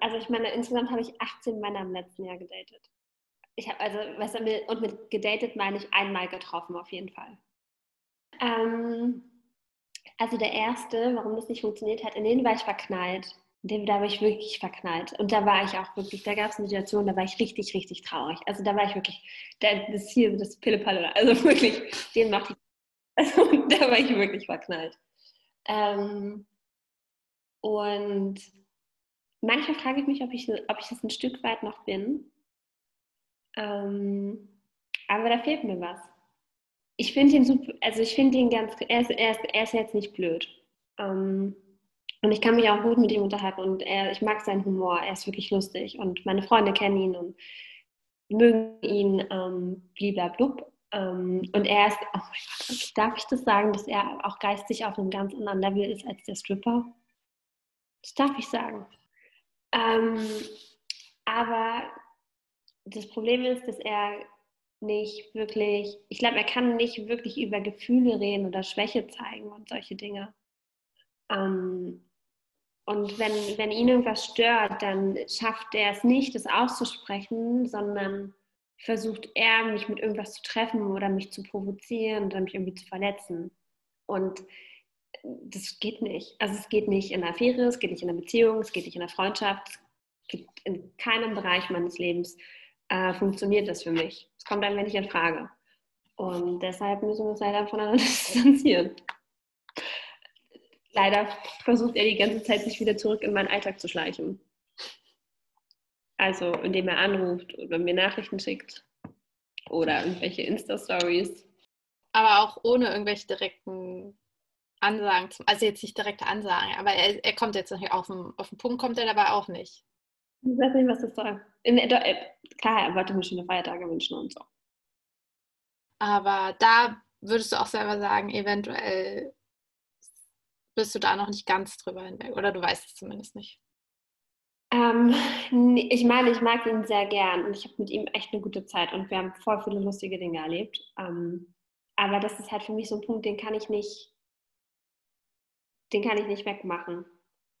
Also ich meine, insgesamt habe ich 18 Männer im letzten Jahr gedatet. Ich habe also, weißt du, und mit gedatet meine ich einmal getroffen auf jeden Fall. Ähm, also der erste, warum das nicht funktioniert hat, in den war ich verknallt. Da war ich wirklich verknallt. Und da war ich auch wirklich, da gab es eine Situation, da war ich richtig, richtig traurig. Also da war ich wirklich, das hier, das Pillepalle, also wirklich, den macht ich. Also da war ich wirklich verknallt. Ähm, und manchmal frage ich mich, ob ich, ob ich das ein Stück weit noch bin. Ähm, aber da fehlt mir was ich finde ihn super, also ich finde ihn ganz, er ist, er, ist, er ist jetzt nicht blöd. Ähm, und ich kann mich auch gut mit ihm unterhalten und er, ich mag seinen Humor, er ist wirklich lustig und meine Freunde kennen ihn und mögen ihn, ähm, bliblablub. Ähm, und er ist, oh Gott, darf ich das sagen, dass er auch geistig auf einem ganz anderen Level ist als der Stripper? Das darf ich sagen. Ähm, aber das Problem ist, dass er nicht wirklich, ich glaube, er kann nicht wirklich über Gefühle reden oder Schwäche zeigen und solche Dinge. Ähm, und wenn, wenn ihn irgendwas stört, dann schafft er es nicht, das auszusprechen, sondern versucht er, mich mit irgendwas zu treffen oder mich zu provozieren oder mich irgendwie zu verletzen. Und das geht nicht. Also es geht nicht in einer Affäre, es geht nicht in einer Beziehung, es geht nicht in einer Freundschaft, es geht in keinem Bereich meines Lebens äh, funktioniert das für mich. Es kommt einfach nicht in Frage. Und deshalb müssen wir uns leider voneinander distanzieren. Leider versucht er die ganze Zeit, sich wieder zurück in meinen Alltag zu schleichen. Also, indem er anruft oder mir Nachrichten schickt oder irgendwelche Insta-Stories. Aber auch ohne irgendwelche direkten Ansagen, also jetzt nicht direkte Ansagen, aber er, er kommt jetzt auf den, auf den Punkt, kommt er dabei auch nicht. Ich weiß nicht, was das soll. Äh, klar, er wollte mir schöne Feiertage wünschen und so. Aber da würdest du auch selber sagen, eventuell bist du da noch nicht ganz drüber hinweg. Oder du weißt es zumindest nicht. Ähm, ich meine, ich mag ihn sehr gern und ich habe mit ihm echt eine gute Zeit und wir haben voll viele lustige Dinge erlebt. Ähm, aber das ist halt für mich so ein Punkt, den kann ich nicht, den kann ich nicht wegmachen.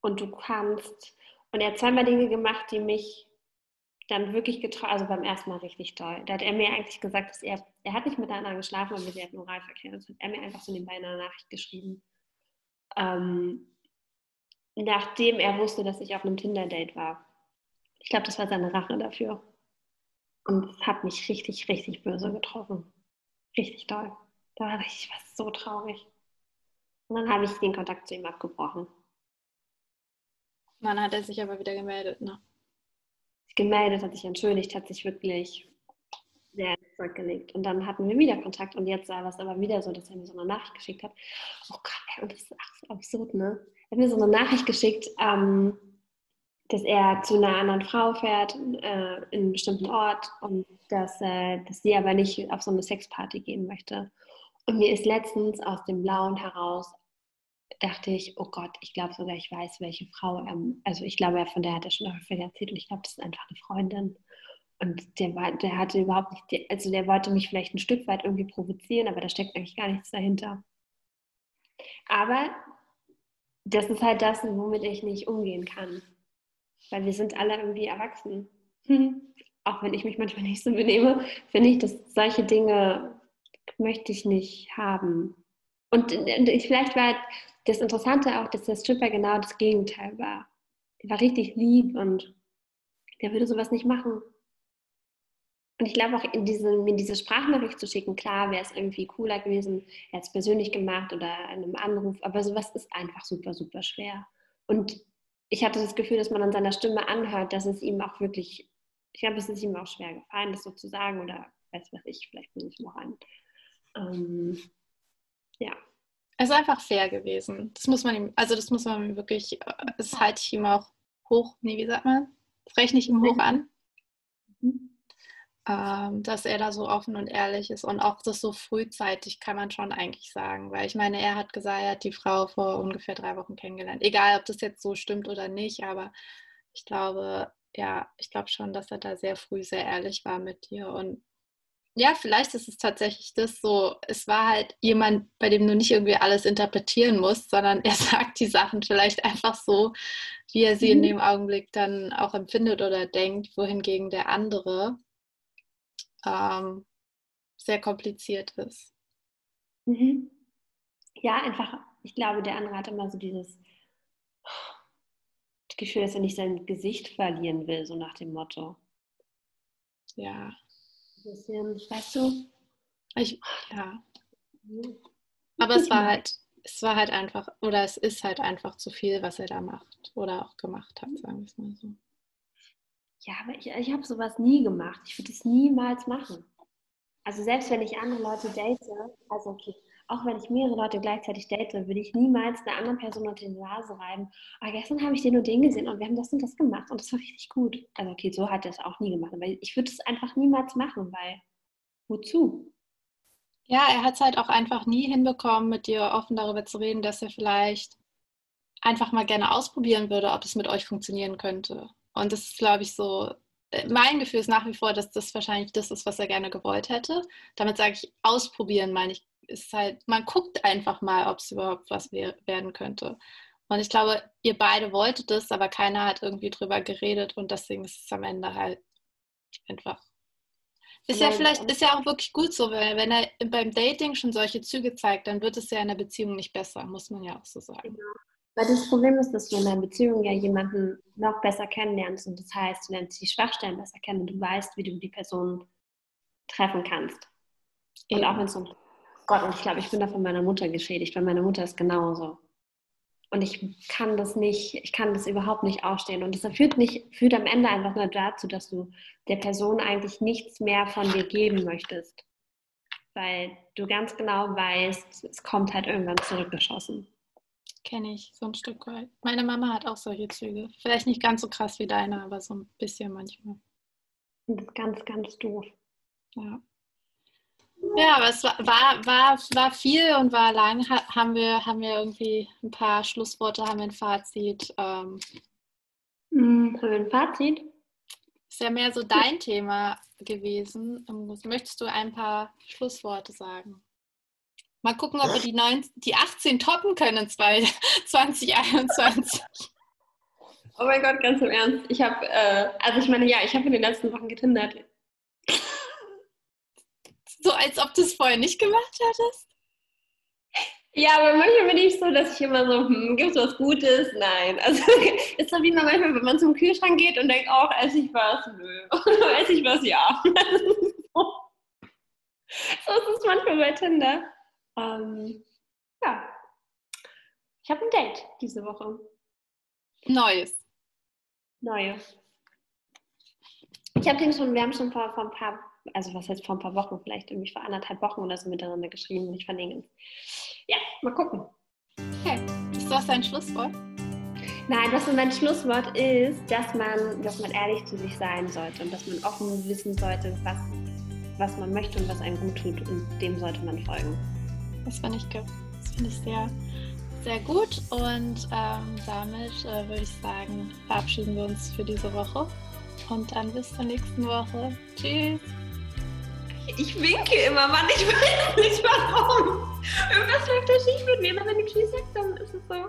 Und du kannst, und er hat zweimal Dinge gemacht, die mich dann wirklich getraut, also beim ersten Mal richtig toll. Da hat er mir eigentlich gesagt, dass er, er hat nicht mit einer geschlafen, aber sie hatten Oralverkehr. Das hat er mir einfach so nebenbei in einer Nachricht geschrieben. Ähm, nachdem er wusste, dass ich auf einem Tinder-Date war. Ich glaube, das war seine Rache dafür. Und es hat mich richtig, richtig böse getroffen. Richtig toll. Da war ich, war so traurig. Und dann habe ich den Kontakt zu ihm abgebrochen. Dann hat er sich aber wieder gemeldet, ne? Gemeldet, hat sich entschuldigt, hat sich wirklich sehr zurückgelegt. Und dann hatten wir wieder Kontakt und jetzt war es aber wieder so, dass er mir so eine Nachricht geschickt hat. Oh Gott, und das ist so absurd, ne? Er hat mir so eine Nachricht geschickt, ähm, dass er zu einer anderen Frau fährt äh, in einem bestimmten Ort und dass, äh, dass sie aber nicht auf so eine Sexparty gehen möchte. Und mir ist letztens aus dem Blauen heraus dachte ich, oh Gott, ich glaube sogar, ich weiß, welche Frau er, also ich glaube, von der hat er schon häufig erzählt und ich glaube, das ist einfach eine Freundin. Und der, war, der hatte überhaupt nicht, also der wollte mich vielleicht ein Stück weit irgendwie provozieren, aber da steckt eigentlich gar nichts dahinter. Aber das ist halt das, womit ich nicht umgehen kann. Weil wir sind alle irgendwie erwachsen. Auch wenn ich mich manchmal nicht so benehme, finde ich, dass solche Dinge möchte ich nicht haben. Und, und vielleicht war das Interessante auch, dass der Stripper genau das Gegenteil war. Der war richtig lieb und der würde sowas nicht machen. Und ich glaube auch, in diese, mir diese Sprachnachricht zu schicken, klar wäre es irgendwie cooler gewesen, er hat es persönlich gemacht oder in einem Anruf, aber sowas ist einfach super, super schwer. Und ich hatte das Gefühl, dass man an seiner Stimme anhört, dass es ihm auch wirklich, ich glaube, es ist ihm auch schwer gefallen, das so zu sagen oder weiß was ich, vielleicht bin ich noch ein. Ähm, ja. Es ist einfach fair gewesen. Das muss man ihm, also das muss man wirklich, das halte ich ihm auch hoch, nee, wie sagt man? Das rechne ich ihm hoch an. Mhm. Ähm, dass er da so offen und ehrlich ist und auch das so frühzeitig kann man schon eigentlich sagen, weil ich meine, er hat gesagt, er hat die Frau vor ungefähr drei Wochen kennengelernt. Egal, ob das jetzt so stimmt oder nicht, aber ich glaube, ja, ich glaube schon, dass er da sehr früh sehr ehrlich war mit dir und ja, vielleicht ist es tatsächlich das so, es war halt jemand, bei dem du nicht irgendwie alles interpretieren musst, sondern er sagt die Sachen vielleicht einfach so, wie er sie mhm. in dem Augenblick dann auch empfindet oder denkt, wohingegen der andere ähm, sehr kompliziert ist. Mhm. Ja, einfach, ich glaube, der andere hat immer so dieses Gefühl, dass er nicht sein Gesicht verlieren will, so nach dem Motto. Ja. Ein bisschen, weißt du? Ich, ja. Aber es war halt, es war halt einfach, oder es ist halt einfach zu viel, was er da macht oder auch gemacht hat, sagen wir es mal so. Ja, aber ich, ich habe sowas nie gemacht. Ich würde es niemals machen. Also selbst wenn ich andere Leute date, also okay, auch wenn ich mehrere Leute gleichzeitig date, würde ich niemals einer anderen Person unter die Nase reiben. Aber ah, gestern habe ich den und den gesehen und wir haben das und das gemacht und das war richtig gut. Also okay, so hat er es auch nie gemacht. Aber ich würde es einfach niemals machen, weil wozu? Ja, er hat es halt auch einfach nie hinbekommen, mit dir offen darüber zu reden, dass er vielleicht einfach mal gerne ausprobieren würde, ob es mit euch funktionieren könnte. Und das ist, glaube ich, so, äh, mein Gefühl ist nach wie vor, dass das wahrscheinlich das ist, was er gerne gewollt hätte. Damit sage ich, ausprobieren, meine ich, ist halt, man guckt einfach mal, ob es überhaupt was werden könnte. Und ich glaube, ihr beide wolltet es, aber keiner hat irgendwie drüber geredet und deswegen ist es am Ende halt einfach. Ist ja vielleicht, ist ja auch wirklich gut so, weil wenn er beim Dating schon solche Züge zeigt, dann wird es ja in der Beziehung nicht besser, muss man ja auch so sagen. Weil das Problem ist, dass du in einer Beziehung ja jemanden noch besser kennenlernst und das heißt, du lernst die Schwachstellen besser kennen und du weißt, wie du die Person treffen kannst. Und Eben. auch wenn es so, Gott, und ich glaube, ich bin da von meiner Mutter geschädigt, weil meine Mutter ist genauso. Und ich kann das nicht, ich kann das überhaupt nicht ausstehen. Und das führt, nicht, führt am Ende einfach nur dazu, dass du der Person eigentlich nichts mehr von dir geben möchtest. Weil du ganz genau weißt, es kommt halt irgendwann zurückgeschossen. Kenne ich so ein Stück weit. Meine Mama hat auch solche Züge. Vielleicht nicht ganz so krass wie deine, aber so ein bisschen manchmal. Das ist ganz, ganz doof. Ja. Ja, aber es war, war, war, war viel und war lang. haben, wir, haben wir irgendwie ein paar Schlussworte, haben wir ein Fazit? Ähm, hm, haben wir ein Fazit? Ist ja mehr so dein Thema gewesen. Möchtest du ein paar Schlussworte sagen? Mal gucken, ob wir die, 9, die 18 toppen können 2021. Oh mein Gott, ganz im Ernst. Ich habe, äh, also ich meine, ja, ich habe in den letzten Wochen getindert. So als ob du es vorher nicht gemacht hättest? Ja, aber manchmal bin ich so, dass ich immer so, hm, gibt es was Gutes? Nein. Also ist so wie man manchmal, wenn man zum Kühlschrank geht und denkt, auch, oh, esse ich was? Nö. esse ich was? Ja. so ist es manchmal bei Tinder. Ähm, ja, ich habe ein Date diese Woche. Neues. Neues. Ich habe den schon, wir haben schon vor, vor ein paar, also was heißt vor ein paar Wochen, vielleicht irgendwie vor anderthalb Wochen oder so miteinander geschrieben und ich verlinke es. Ja, mal gucken. Okay, ist das dein Schlusswort? Nein, was mein Schlusswort ist, dass man, dass man ehrlich zu sich sein sollte und dass man offen wissen sollte, was, was man möchte und was einem gut tut und dem sollte man folgen. Das finde ich, find ich sehr, sehr gut. Und ähm, damit äh, würde ich sagen, verabschieden wir uns für diese Woche. Und dann bis zur nächsten Woche. Tschüss. Ich winke immer, Mann. Ich weiß nicht warum. Irgendwas läuft da schief mit mir. Immer wenn du Tschüss sagst, dann ist es so.